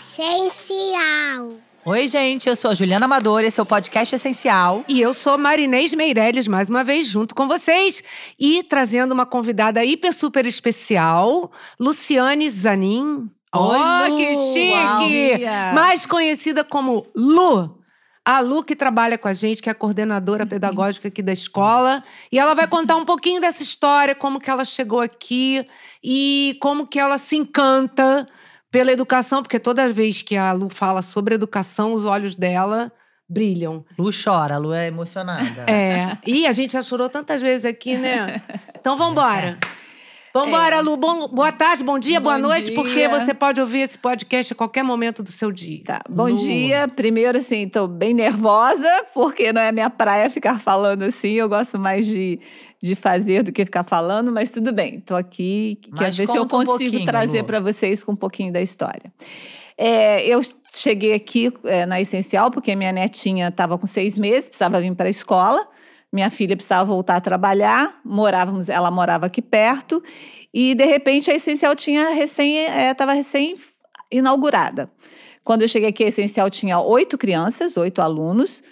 Essencial. Oi, gente, eu sou a Juliana Amador, esse é o Podcast Essencial. E eu sou Marinês Meirelles, mais uma vez, junto com vocês. E trazendo uma convidada hiper super especial, Luciane Zanin. Oi, oh, Lu! que chique! Uau! Mais conhecida como Lu. A Lu que trabalha com a gente, que é a coordenadora pedagógica aqui da escola. E ela vai contar um pouquinho dessa história, como que ela chegou aqui e como que ela se encanta pela educação, porque toda vez que a Lu fala sobre educação, os olhos dela brilham. Lu chora, Lu é emocionada. É. E a gente já chorou tantas vezes aqui, né? Então vambora. Vambora, Lu. Bom, boa tarde, bom dia, boa Bom noite, dia. porque você pode ouvir esse podcast a qualquer momento do seu dia. Tá, bom Lu. dia. Primeiro, assim, tô bem nervosa, porque não é minha praia ficar falando assim. Eu gosto mais de, de fazer do que ficar falando, mas tudo bem. Tô aqui, quero ver se eu um consigo pouquinho, trazer para vocês com um pouquinho da história. É, eu cheguei aqui é, na Essencial porque minha netinha estava com seis meses, precisava vir para a escola. Minha filha precisava voltar a trabalhar, morávamos, ela morava aqui perto, e de repente a Essencial tinha recém, estava recém inaugurada. Quando eu cheguei aqui, a Essencial tinha oito crianças, oito alunos,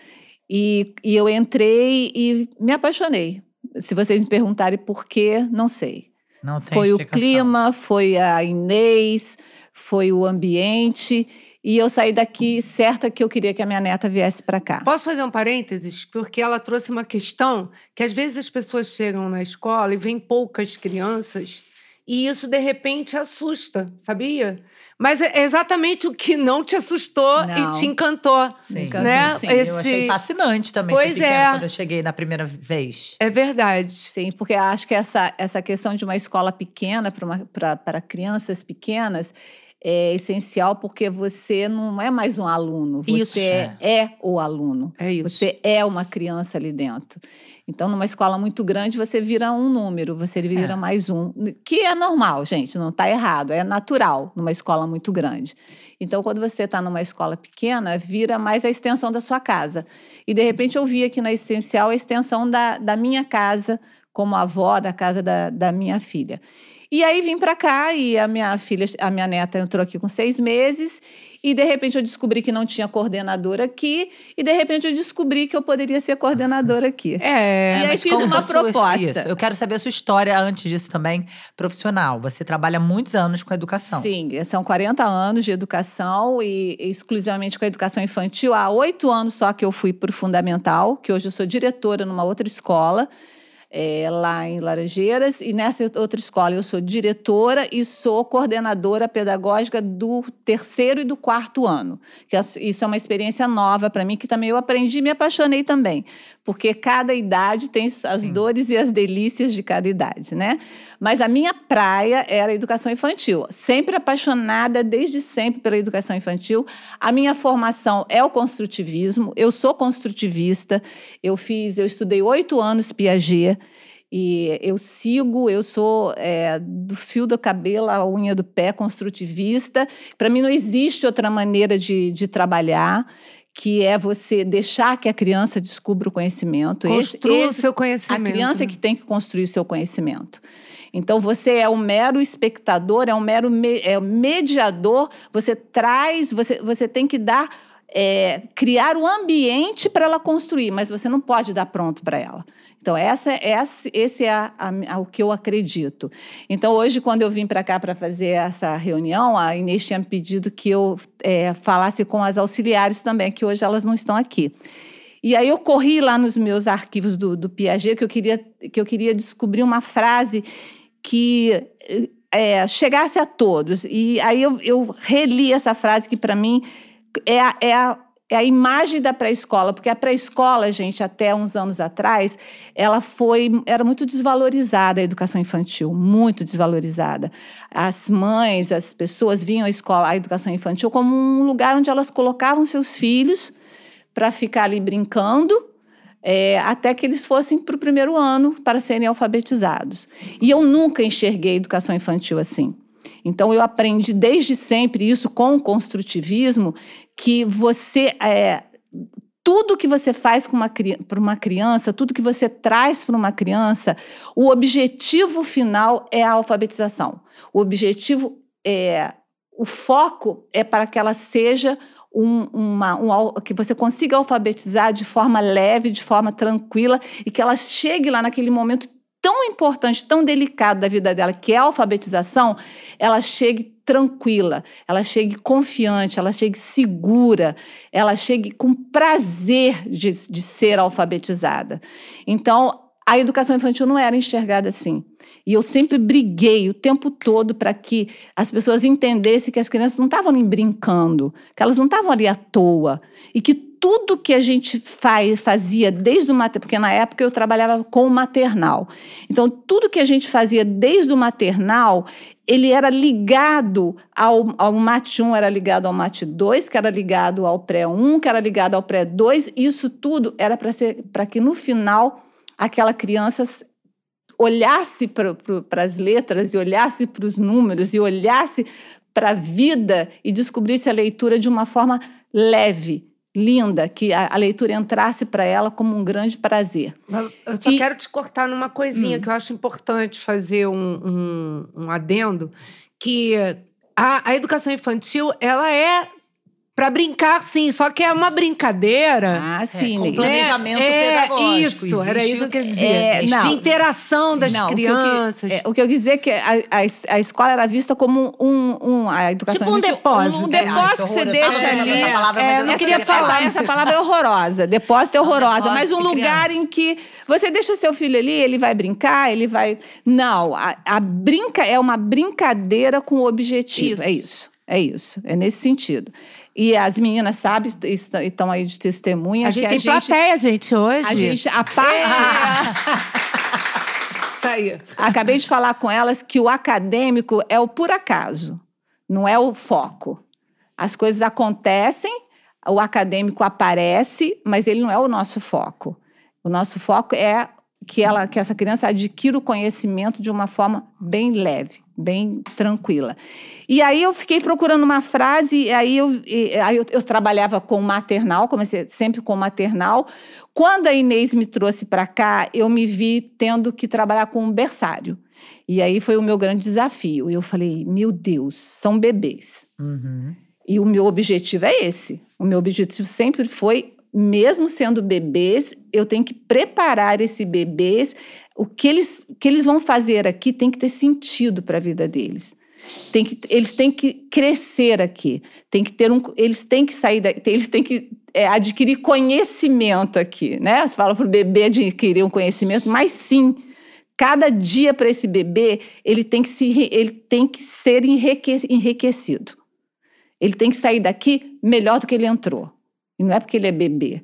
e, e eu entrei e me apaixonei. Se vocês me perguntarem por quê, não sei. Não tem Foi o explicação. clima, foi a Inês, foi o ambiente, e eu saí daqui certa que eu queria que a minha neta viesse para cá. Posso fazer um parênteses? Porque ela trouxe uma questão que às vezes as pessoas chegam na escola e vêm poucas crianças e isso de repente assusta, sabia? Mas é exatamente o que não te assustou Não. e te encantou. Sim. Encantou, né? sim. Esse- Eu achei fascinante também Pois é. quando eu cheguei na primeira vez. É verdade. Sim, porque acho que essa, essa questão de uma escola pequena para crianças pequenas é essencial porque você não é mais um aluno, você Isso. é, é o aluno. É isso. Você é uma criança ali dentro. Então, numa escola muito grande, você vira um número, você vira É. mais um. Que é normal, gente, não está errado, é natural numa escola muito grande. Então, quando você está numa escola pequena, vira mais a extensão da sua casa. E, de repente, eu vi aqui na Essencial a extensão da, da minha casa, como avó da casa da, da minha filha. E aí vim para cá e a minha filha, a minha neta entrou aqui com seis meses e de repente eu descobri que não tinha coordenadora aqui e de repente eu descobri que eu poderia ser coordenadora aqui. É. E aí fiz uma sua- proposta. Isso, eu quero saber a sua história antes disso também, profissional. Você trabalha muitos anos com educação. Sim, são 40 anos de educação e exclusivamente com a educação infantil. Há oito anos só que eu fui para o Fundamental, que hoje eu sou diretora numa outra escola, é, lá em Laranjeiras. E nessa outra escola eu sou diretora e sou coordenadora pedagógica do terceiro e do quarto ano. Que é- isso é uma experiência nova para mim, que também eu aprendi e me apaixonei também. Porque cada idade tem as Sim. dores e as delícias de cada idade, né? Mas a minha praia era a educação infantil. Sempre apaixonada desde sempre pela educação infantil. A minha formação é o construtivismo. Eu sou construtivista. Eu fiz, eu estudei oito anos Piaget. E eu sigo, eu sou é, do fio do cabelo à unha do pé, construtivista. Para mim não existe outra maneira de, de trabalhar que é você deixar que a criança descubra o conhecimento. Esse- Construa o esse- seu a conhecimento. criança é que tem que construir o seu conhecimento. Então, você é um mero espectador, é um mero me- é um mediador, você traz, você, você tem que dar, é, criar o ambiente para ela construir, mas você não pode dar pronto para ela. Então, essa, essa, esse é a- a- o que eu acredito. Então, hoje, quando eu vim para cá para fazer essa reunião, a Inês tinha pedido que eu é, falasse com as auxiliares também, que hoje elas não estão aqui. E aí eu corri lá nos meus arquivos do, do Piaget, que eu, queria, que eu queria descobrir uma frase que é, chegasse a todos. E aí eu, eu reli essa frase que, para mim, é é a é a imagem da pré-escola, porque a pré-escola, gente, até uns anos atrás, ela foi era muito desvalorizada a educação infantil, muito desvalorizada. As mães, as pessoas viam a escola, a educação infantil como um lugar onde elas colocavam seus filhos para ficar ali brincando, é, até que eles fossem para o primeiro ano para serem alfabetizados. E eu nunca enxerguei educação infantil assim. Então, eu aprendi desde sempre isso com o construtivismo, que você. É, tudo que você faz para uma criança, tudo que você traz para uma criança, o objetivo final é a alfabetização. O objetivo é o foco é para que ela seja um, uma, um que você consiga alfabetizar de forma leve, de forma tranquila e que ela chegue lá naquele momento tão importante, tão delicado da vida dela, que é a alfabetização, ela chegue tranquila, ela chegue confiante, ela chegue segura, ela chegue com prazer de, de ser alfabetizada. Então, a educação infantil não era enxergada assim. E eu sempre briguei o tempo todo para que as pessoas entendessem que as crianças não estavam ali brincando, que elas não estavam ali à toa. E que tudo que a gente faz, fazia desde o maternal, porque na época eu trabalhava com o maternal. Então, tudo que a gente fazia desde o maternal, ele era ligado ao, ao MAT 1, era ligado ao MAT 2, que era ligado ao pré-1, que era ligado ao pré-2. Isso tudo era para que no final aquela criança olhasse para as letras e olhasse para os números e olhasse para a vida e descobrisse a leitura de uma forma leve, linda, que a, a leitura entrasse para ela como um grande prazer. Eu só E- quero te cortar numa coisinha que eu acho importante fazer um, um, um adendo, que a, a educação infantil, ela é para brincar, sim, só que é uma brincadeira. Ah, É, sim, com Ney. planejamento é, pedagógico. Isso, era Existe- isso que eu queria dizer. É, não. de interação das Não, o que eu crianças. é, O que eu quis dizer é que a, a, a escola era vista como um, um a educação Tipo um depósito. Um, um É, depósito que que você deixa ali. nessa palavra, É, eu não essa- queria falar. Essa, essa palavra é horrorosa. Depósito é É um Mas um lugar criança. em que você deixa seu filho ali, ele vai brincar, ele vai. Não, a, a brinca é uma brincadeira com objetivo. Isso. É isso. É isso. É nesse sentido. E as meninas sabem, est- estão aí de testemunha. a gente tem plateia, gente, hoje. A gente, a parte. Isso aí. Acabei de falar com elas que o acadêmico é o por acaso, não é o foco. As coisas acontecem, o acadêmico aparece, mas ele não é o nosso foco. O nosso foco é que, ela, que essa criança adquira o conhecimento de uma forma bem leve, bem tranquila. E aí eu fiquei procurando uma frase, e aí eu, e aí eu, eu trabalhava com maternal, comecei sempre com maternal. Quando a Inês me trouxe para cá, eu me vi tendo que trabalhar com um berçário. E aí foi o meu grande desafio. Eu falei, meu Deus, são bebês. Uhum. E o meu objetivo é esse. O meu objetivo sempre foi, mesmo sendo bebês, eu tenho que preparar esse bebês. O que eles, que eles vão fazer aqui tem que ter sentido para a vida deles. Tem que, eles têm que crescer aqui. Tem que ter um, eles têm que sair, da, eles têm que é, adquirir conhecimento aqui, né? Você fala para o bebê adquirir um conhecimento, mas sim, cada dia para esse bebê ele tem que se, ele tem que ser enrique, enriquecido. Ele tem que sair daqui melhor do que ele entrou. E não é porque ele é bebê.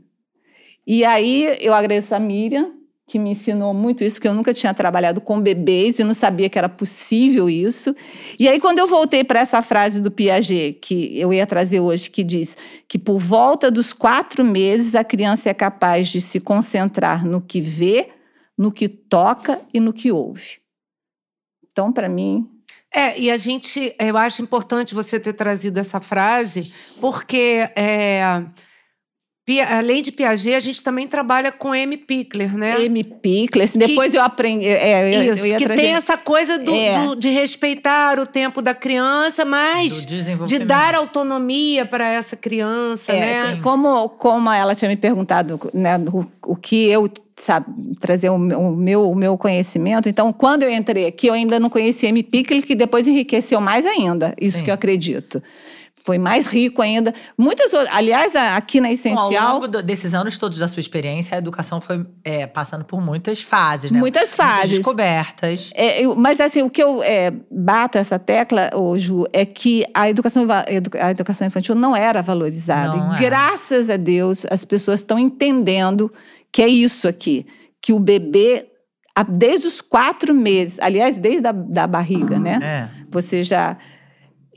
E aí eu agradeço a Miriam, que me ensinou muito isso, porque eu nunca tinha trabalhado com bebês e não sabia que era possível isso. E aí, quando eu voltei para essa frase do Piaget, que eu ia trazer hoje, que diz que por volta dos quatro meses a criança é capaz de se concentrar no que vê, no que toca e no que ouve. Então, para mim, É, e a gente, eu acho importante você ter trazido essa frase, porque é, além de Piaget, a gente também trabalha com M. Pickler, né? M. Pickler, depois eu aprendi. É, eu, Isso, eu ia que trazer- tem essa coisa do- É. do- de respeitar o tempo da criança, mas de dar autonomia para essa criança, É, né? como, como ela tinha me perguntado né, o, o que eu sabe, trazer o, meu- o meu, o meu conhecimento, então quando eu entrei aqui, eu ainda não conhecia M. Pickle, que depois enriqueceu mais ainda, isso Sim. que eu acredito. Foi mais rico ainda. Muitas outras, aliás, aqui na Bom, ao Essencial, longo do- desses anos todos da sua experiência, a educação foi é, passando por muitas fases, né? muitas fases. descobertas. É, eu- mas assim, o que eu é, bato essa tecla, ô, Ju, é que a educação, a educação infantil não era valorizada. Não e graças a Deus, as pessoas estão entendendo que é isso aqui, que o bebê, desde os quatro meses, aliás, desde a da barriga, né? É. Você já.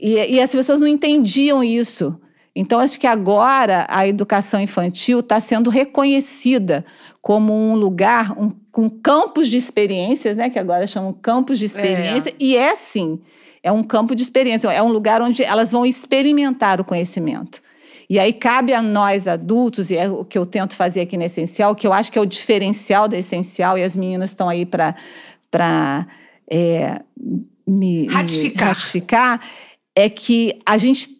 E, e as pessoas não entendiam isso. Então, acho que agora a educação infantil está sendo reconhecida como um lugar, um, com campos de experiências, né? Que agora chamam campos de experiência. E é sim, é um campo de experiência, é um lugar onde elas vão experimentar o conhecimento. E aí cabe a nós adultos, e é o que eu tento fazer aqui no Essencial, que eu acho que é o diferencial da Essencial, e as meninas estão aí para me, me Ratificar. ratificar, é que a gente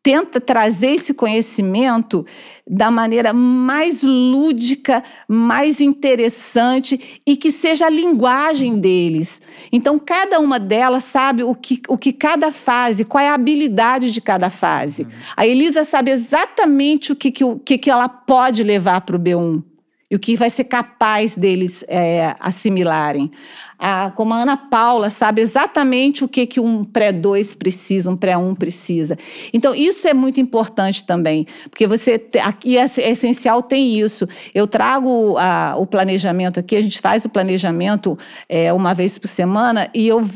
tenta trazer esse conhecimento da maneira mais lúdica, mais interessante e que seja a linguagem deles. Então, cada uma delas sabe o que, o que cada fase, qual é a habilidade de cada fase. A Elisa sabe exatamente o que, que, o que, que ela pode levar para o B1 e o que vai ser capaz deles é, assimilarem. A, como a Ana Paula sabe exatamente o que, que um pré-2 precisa, um pré-1 precisa. Então, isso é muito importante também, porque você aqui é, é essencial tem isso. Eu trago a, o planejamento aqui, a gente faz o planejamento é, uma vez por semana e eu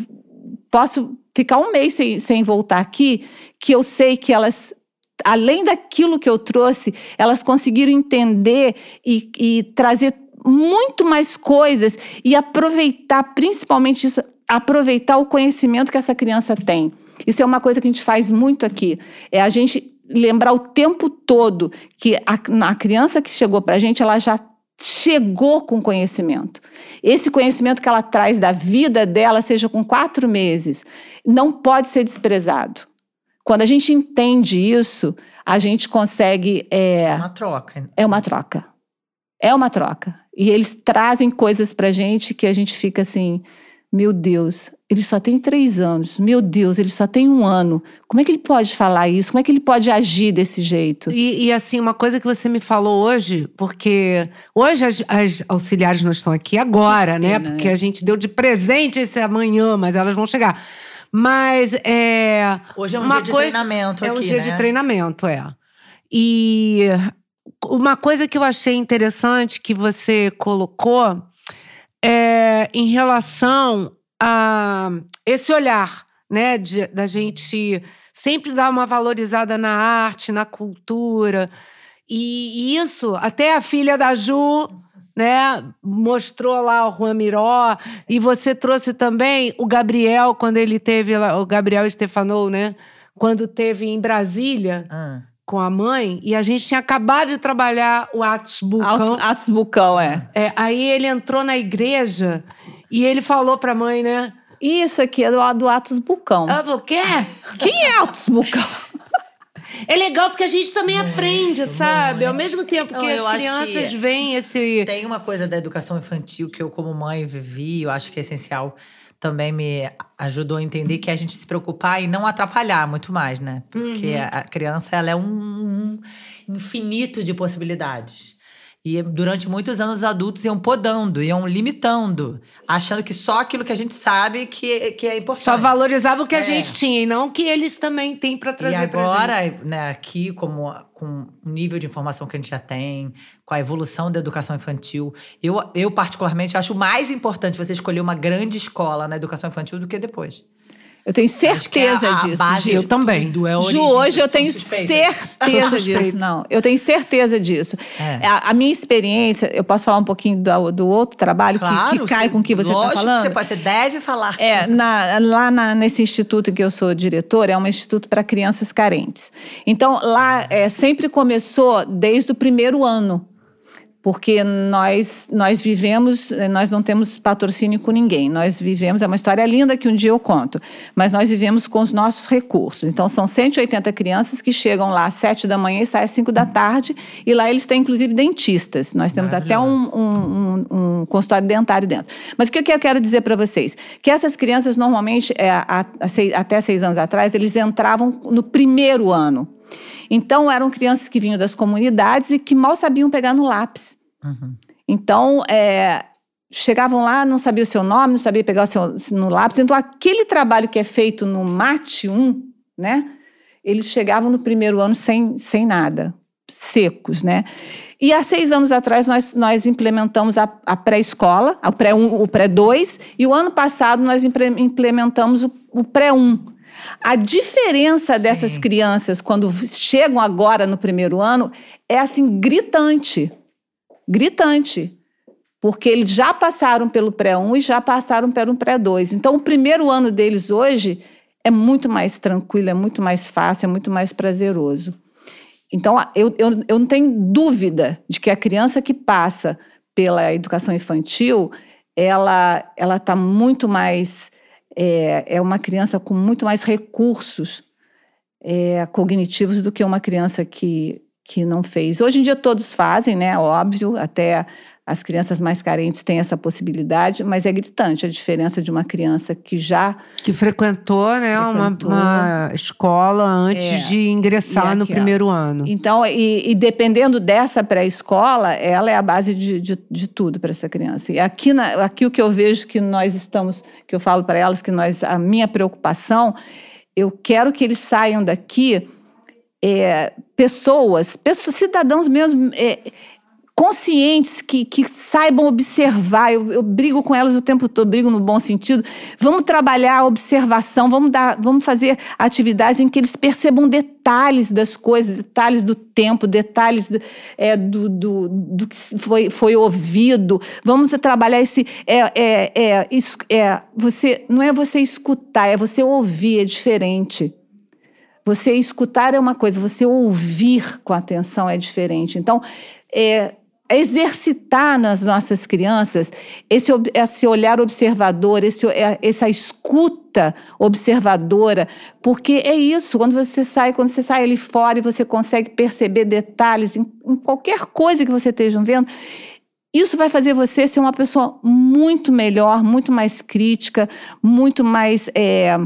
posso ficar um mês sem, sem voltar aqui, que eu sei que elas além daquilo que eu trouxe, elas conseguiram entender e, e trazer muito mais coisas e aproveitar, principalmente isso, aproveitar o conhecimento que essa criança tem. Isso é uma coisa que a gente faz muito aqui. É a gente lembrar o tempo todo que a, a criança que chegou para a gente, ela já chegou com conhecimento. Esse conhecimento que ela traz da vida dela, seja com quatro meses, não pode ser desprezado. Quando a gente entende isso, a gente consegue. É, É uma troca. é uma troca. É uma troca. E eles trazem coisas pra gente que a gente fica assim: meu Deus, ele só tem três anos. Meu Deus, ele só tem um ano. Como é que ele pode falar isso? Como é que ele pode agir desse jeito? E, e, assim, uma coisa que você me falou hoje, porque hoje as, as auxiliares não estão aqui agora, né? pena, Porque é. a gente deu de presente esse amanhã, mas elas vão chegar. Mas é. Hoje é um Uma dia de coisa- treinamento É aqui, um dia né? de treinamento, é. E uma coisa que eu achei interessante que você colocou é em relação a esse olhar, né, de- da gente sempre dar uma valorizada na arte, na cultura. E, e isso, até a filha da Ju, né, mostrou lá o Juan Miró. E você trouxe também o Gabriel, quando ele teve lá, o Gabriel Stefanou, né? Quando teve em Brasília Ah. com a mãe, e a gente tinha acabado de trabalhar o Atos Bulcão. Atos, Bucão, é. É, aí ele entrou na igreja e ele falou pra mãe, né? Isso aqui é do, do Atos Bucão. Ela falou, quê? Quem é Atos Bucão? É legal porque a gente também aprende, sabe? muito. Ao mesmo tempo que eu as crianças que veem esse. Tem uma coisa da educação infantil que eu, como mãe, vivi, eu acho que é essencial. Também me ajudou a entender que é a gente se preocupar e não atrapalhar muito mais, né? Porque Uhum. a a criança, ela é um, um infinito de possibilidades. E durante muitos anos os adultos iam podando, iam limitando, achando que só aquilo que a gente sabe que, que é importante. Só valorizava o que a É. gente tinha e não o que eles também têm pra trazer E pra gente. agora, né, aqui, como, com o nível de informação que a gente já tem, com a evolução da educação infantil, eu, eu particularmente acho mais importante você escolher uma grande escola na educação infantil do que depois. Eu tenho que é certeza a- a disso, base Gil. Eu também. tudo, é a Ju, origem, hoje eu tenho suspeita. certeza disso. Não, eu tenho certeza disso. É. A, a minha experiência, eu posso falar um pouquinho do, do outro trabalho que- Claro, que, cai você- com o que você está falando? Você, pode, você deve falar. É, na- lá na- nesse instituto que eu sou diretora, é um instituto para crianças carentes. Então, lá é, sempre começou desde o primeiro ano. Porque nós, nós vivemos, eh, nós não temos patrocínio com ninguém. Nós vivemos, é uma história linda que um dia eu conto, mas nós vivemos com os nossos recursos. Então, são 180 crianças que chegam lá às 7 da manhã e saem às 5 da tarde, e lá eles têm, inclusive, dentistas. Nós temos até um, um, um- um consultório dentário dentro. Mas o que que eu quero dizer para vocês? Que essas crianças, normalmente, é, a- a seis- até seis anos atrás, eles entravam no primeiro ano. Então, eram crianças que vinham das comunidades e que mal sabiam pegar no lápis. Uhum. Então, é, chegavam lá, não sabia o seu nome, não sabia pegar o seu, no lápis. Então, aquele trabalho que é feito no MAT 1, né? Eles chegavam no primeiro ano sem, sem nada, secos, né? E há seis anos atrás nós, nós implementamos a, a pré-escola, o pré-1, o pré-2, e o ano passado nós implementamos o, o pré-1. A diferença dessas Sim. crianças quando chegam agora no primeiro ano é assim gritante. Gritante. Porque eles já passaram pelo pré-1 e já passaram pelo pré-2. Então, o primeiro ano deles hoje é muito mais tranquilo, é muito mais fácil, é muito mais prazeroso. Então, eu, eu, eu não tenho dúvida de que a criança que passa pela educação infantil, ela ela está muito mais é, é uma criança com muito mais recursos é, cognitivos do que uma criança que, que não fez. Hoje em dia todos fazem, né? Óbvio, até as crianças mais carentes têm essa possibilidade, mas é gritante a diferença de uma criança que já. Que frequentou, né, Frequentou. Uma, uma escola antes É. de ingressar no primeiro ano. Então, e, e dependendo dessa pré-escola, ela é a base de, de, de tudo para essa criança. E aqui, na, aqui o que eu vejo que nós estamos, que eu falo para elas, que nós, a minha preocupação, eu quero que eles saiam daqui é, pessoas, pessoas, cidadãos mesmo. Conscientes, que, que saibam observar. Eu, eu brigo com elas o tempo todo, brigo no bom sentido. Vamos trabalhar a observação, vamos, dar, vamos fazer atividades em que eles percebam detalhes das coisas, detalhes do tempo, detalhes é, do, do, do que foi, foi ouvido. Vamos trabalhar esse. É, é, é, é, você, não é você escutar, é você ouvir, é diferente. Você escutar é uma coisa, você ouvir com atenção é diferente. Então, é, exercitar nas nossas crianças esse, esse olhar observador, esse, é, essa escuta observadora, porque é isso, quando você sai, quando você sai ali fora e você consegue perceber detalhes em, em qualquer coisa que você esteja vendo, isso vai fazer você ser uma pessoa muito melhor, muito mais crítica, muito mais é,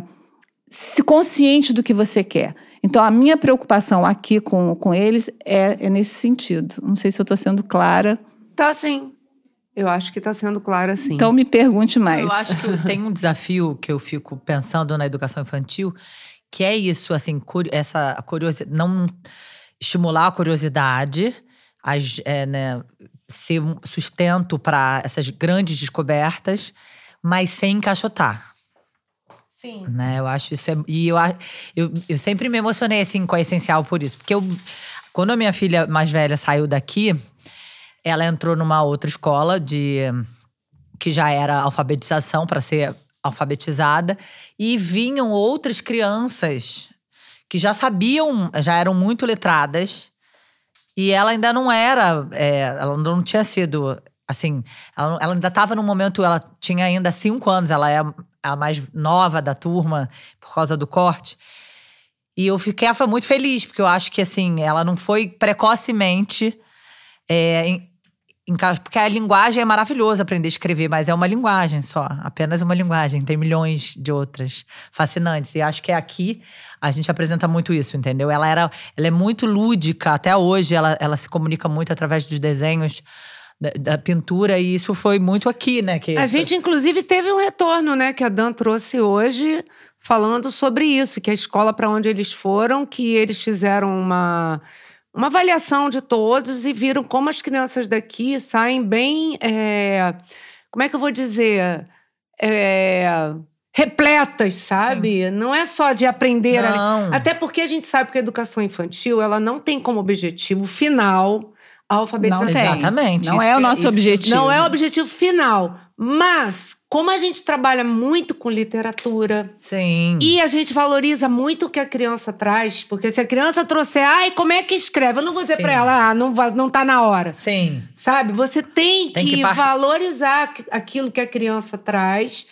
consciente do que você quer. Então, a minha preocupação aqui com, com eles é, é nesse sentido. Não sei se eu estou sendo clara. Tá sim. Eu acho que tá sendo claro assim. Então, me pergunte mais. Eu acho que tem um desafio que eu fico pensando na educação infantil, que é isso, assim, essa curiosidade, não estimular a curiosidade, as, é, né, ser um sustento para essas grandes descobertas, mas sem encaixotar. Sim. né? Eu acho isso é, e eu, eu eu sempre me emocionei assim com a essencial por isso, porque eu quando a minha filha mais velha saiu daqui, ela entrou numa outra escola de que já era alfabetização para ser alfabetizada e vinham outras crianças que já sabiam, já eram muito letradas e ela ainda não era, é, ela não tinha sido assim, ela, ela ainda estava num momento, ela tinha ainda cinco anos, ela é a mais nova da turma por causa do corte. E eu fiquei foi muito feliz, porque eu acho que assim, ela não foi precocemente. é, em- em porque a linguagem é maravilhosa aprender a escrever, mas é uma linguagem só, apenas uma linguagem. Tem milhões de outras fascinantes. E acho que aqui a gente apresenta muito isso, entendeu? Ela, era, ela é muito lúdica, até hoje ela, ela se comunica muito através dos desenhos. Da, da pintura, e isso foi muito aqui, né? Que A gente, inclusive, teve um retorno, né, que a Dan trouxe hoje, falando sobre isso, que a escola para onde eles foram, que eles fizeram uma, uma avaliação de todos e viram como as crianças daqui saem bem. é, como é que eu vou dizer? É, repletas, sabe? Não é só de aprender. Não. Até porque a gente sabe que a educação infantil ela não tem como objetivo final a alfabetização. Não tem. Exatamente. Não isso é o que- nosso isso- objetivo. Não é o objetivo final. Mas, como a gente trabalha muito com literatura Sim. e a gente valoriza muito o que a criança traz, porque se a criança trouxer, ai, como é que escreve? Eu não vou dizer Sim. pra ela, ah, não, não tá na hora. Sim. Sabe? Você tem, Tem que, que valorizar aqu- aquilo que a criança traz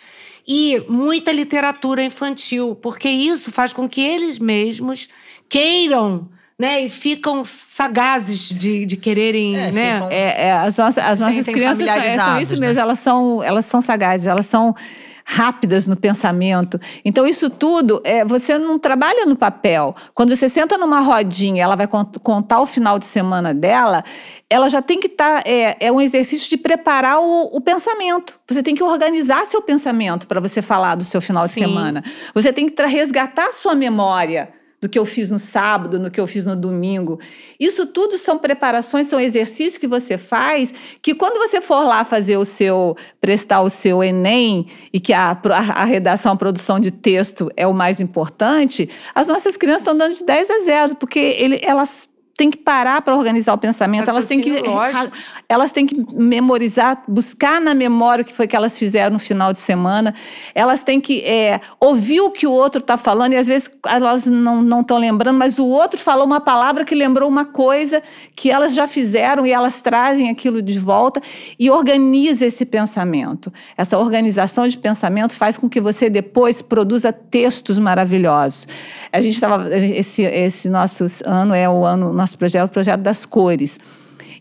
e muita literatura infantil, porque isso faz com que eles mesmos queiram, né? E ficam sagazes de, de quererem, É, né? ficam- É, é, as nossas, as nossas crianças são, é, são isso né? mesmo, elas são, elas são sagazes, elas são rápidas no pensamento. Então, isso tudo, é, você não trabalha no papel. Quando você senta numa rodinha, ela vai cont- contar o final de semana dela, ela já tem que estar. é, é um exercício de preparar o, o pensamento. Você tem que organizar seu pensamento para você falar do seu final de Sim. semana. Você tem que resgatar a sua memória do que eu fiz no sábado, no que eu fiz no domingo. Isso tudo são preparações, são exercícios que você faz, que quando você for lá fazer o seu, prestar o seu Enem, e que a, a, a redação, a produção de texto é o mais importante, as nossas crianças estão dando de 10 a 0, porque ele, elas têm que parar para organizar o pensamento, elas têm que lógico. elas têm que memorizar, buscar na memória o que foi que elas fizeram no final de semana. Elas têm que é, ouvir o que o outro está falando, e às vezes elas não estão lembrando, mas o outro falou uma palavra que lembrou uma coisa que elas já fizeram e elas trazem aquilo de volta e organiza esse pensamento. Essa organização de pensamento faz com que você depois produza textos maravilhosos. A gente estava. Esse, esse nosso ano é o ano, nosso projeto, o projeto das cores.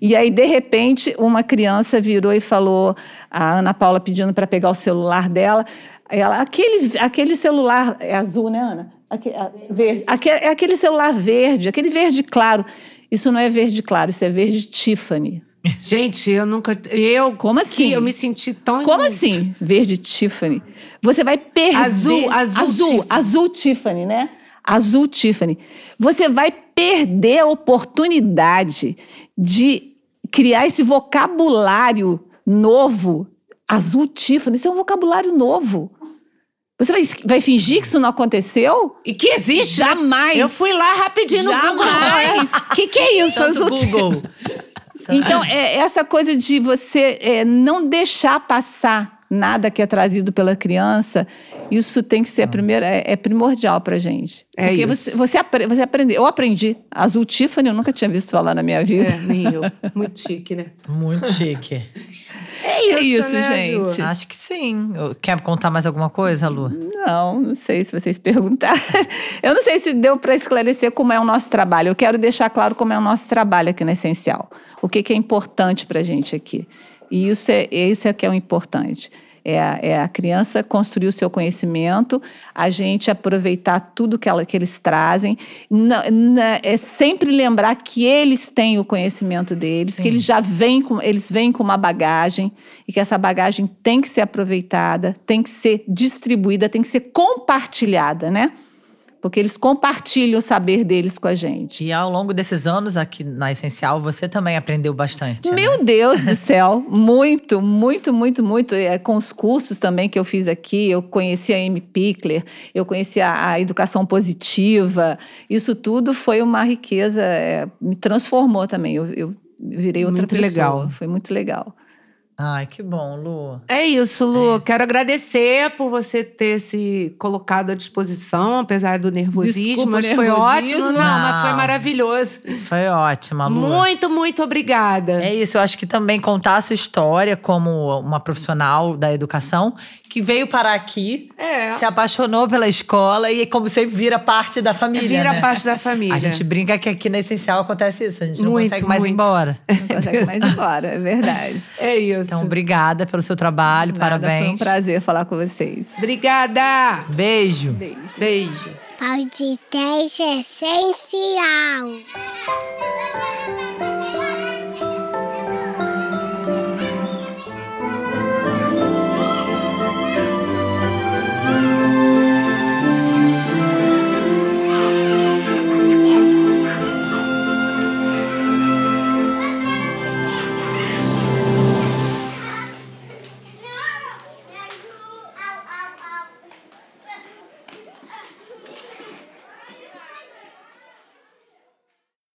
E aí, de repente, uma criança virou e falou, a Ana Paula pedindo para pegar o celular dela. Ela, aquele, aquele celular é azul, né, Ana? Aque- a- verde. Aque- é aquele celular verde, aquele verde claro. Isso não é verde claro, isso é verde Tiffany. Gente, eu nunca. Eu. Como assim? Eu me senti tão. Como assim, verde Tiffany? Você vai perder. Azul, azul azul, Tiffany. azul Tiffany, né? Azul Tiffany. Você vai perder a oportunidade de criar esse vocabulário novo. Azul Tiffany, isso é um vocabulário novo. Você vai, vai fingir que isso não aconteceu? E que existe. né? Jamais. Eu fui lá rapidinho no Google. Jamais. O que, que é isso? Tanto Azul Google. Então, é essa coisa de você é, não deixar passar nada que é trazido pela criança, isso tem que ser a primeira, é, é primordial pra gente. É Porque isso. Você, você, apre, você aprende. Eu aprendi. Azul Tiffany, eu nunca tinha visto falar na minha vida. É, nem eu. Muito chique, né? Muito chique. É isso, né, gente. Ju? Acho que sim. Quer contar mais alguma coisa, Lu? Não, não sei se vocês perguntarem. Eu não sei se deu para esclarecer como é o nosso trabalho. Eu quero deixar claro como é o nosso trabalho aqui no Essencial. O que, que é importante para a gente aqui. E isso é, isso é que é o importante. É a, é a criança construir o seu conhecimento, a gente aproveitar tudo que, ela, que eles trazem. Na- na- é sempre lembrar que eles têm o conhecimento deles, Sim. que eles já vêm com, eles vêm com uma bagagem e que essa bagagem tem que ser aproveitada, tem que ser distribuída, tem que ser compartilhada, né? Porque eles compartilham o saber deles com a gente. E ao longo desses anos aqui na Essencial, você também aprendeu bastante. né? Meu Deus do céu, muito, muito, muito, muito. É, com os cursos também que eu fiz aqui, eu conheci a Amy Pickler, eu conheci a, a educação positiva. Isso tudo foi uma riqueza, é, me transformou também. Eu, eu virei outra Muito pessoa. legal. Foi muito legal. Ai, que bom, Lu. É isso, Lu. É isso. Quero agradecer por você ter se colocado à disposição, apesar do nervosismo. Desculpa mas foi nervosismo. ótimo. Não, mas foi Não. maravilhoso. Foi ótima, Lu. Muito, muito obrigada. É isso, eu acho que também contar a sua história como uma profissional da educação que veio parar aqui, É. se apaixonou pela escola e, como sempre, vira parte da família. Vira né? parte da família. A gente brinca que aqui na Essencial acontece isso, a gente não Muito, consegue mais ir embora. Não consegue mais ir embora, é verdade. É isso. Então, obrigada pelo seu trabalho, Nada, parabéns. Foi um prazer falar com vocês. Obrigada. Beijo. Beijo. Beijo. Podcast essencial.